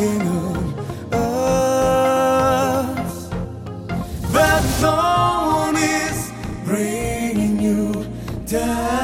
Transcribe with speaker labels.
Speaker 1: nagging on us. That thorn is bringing you down.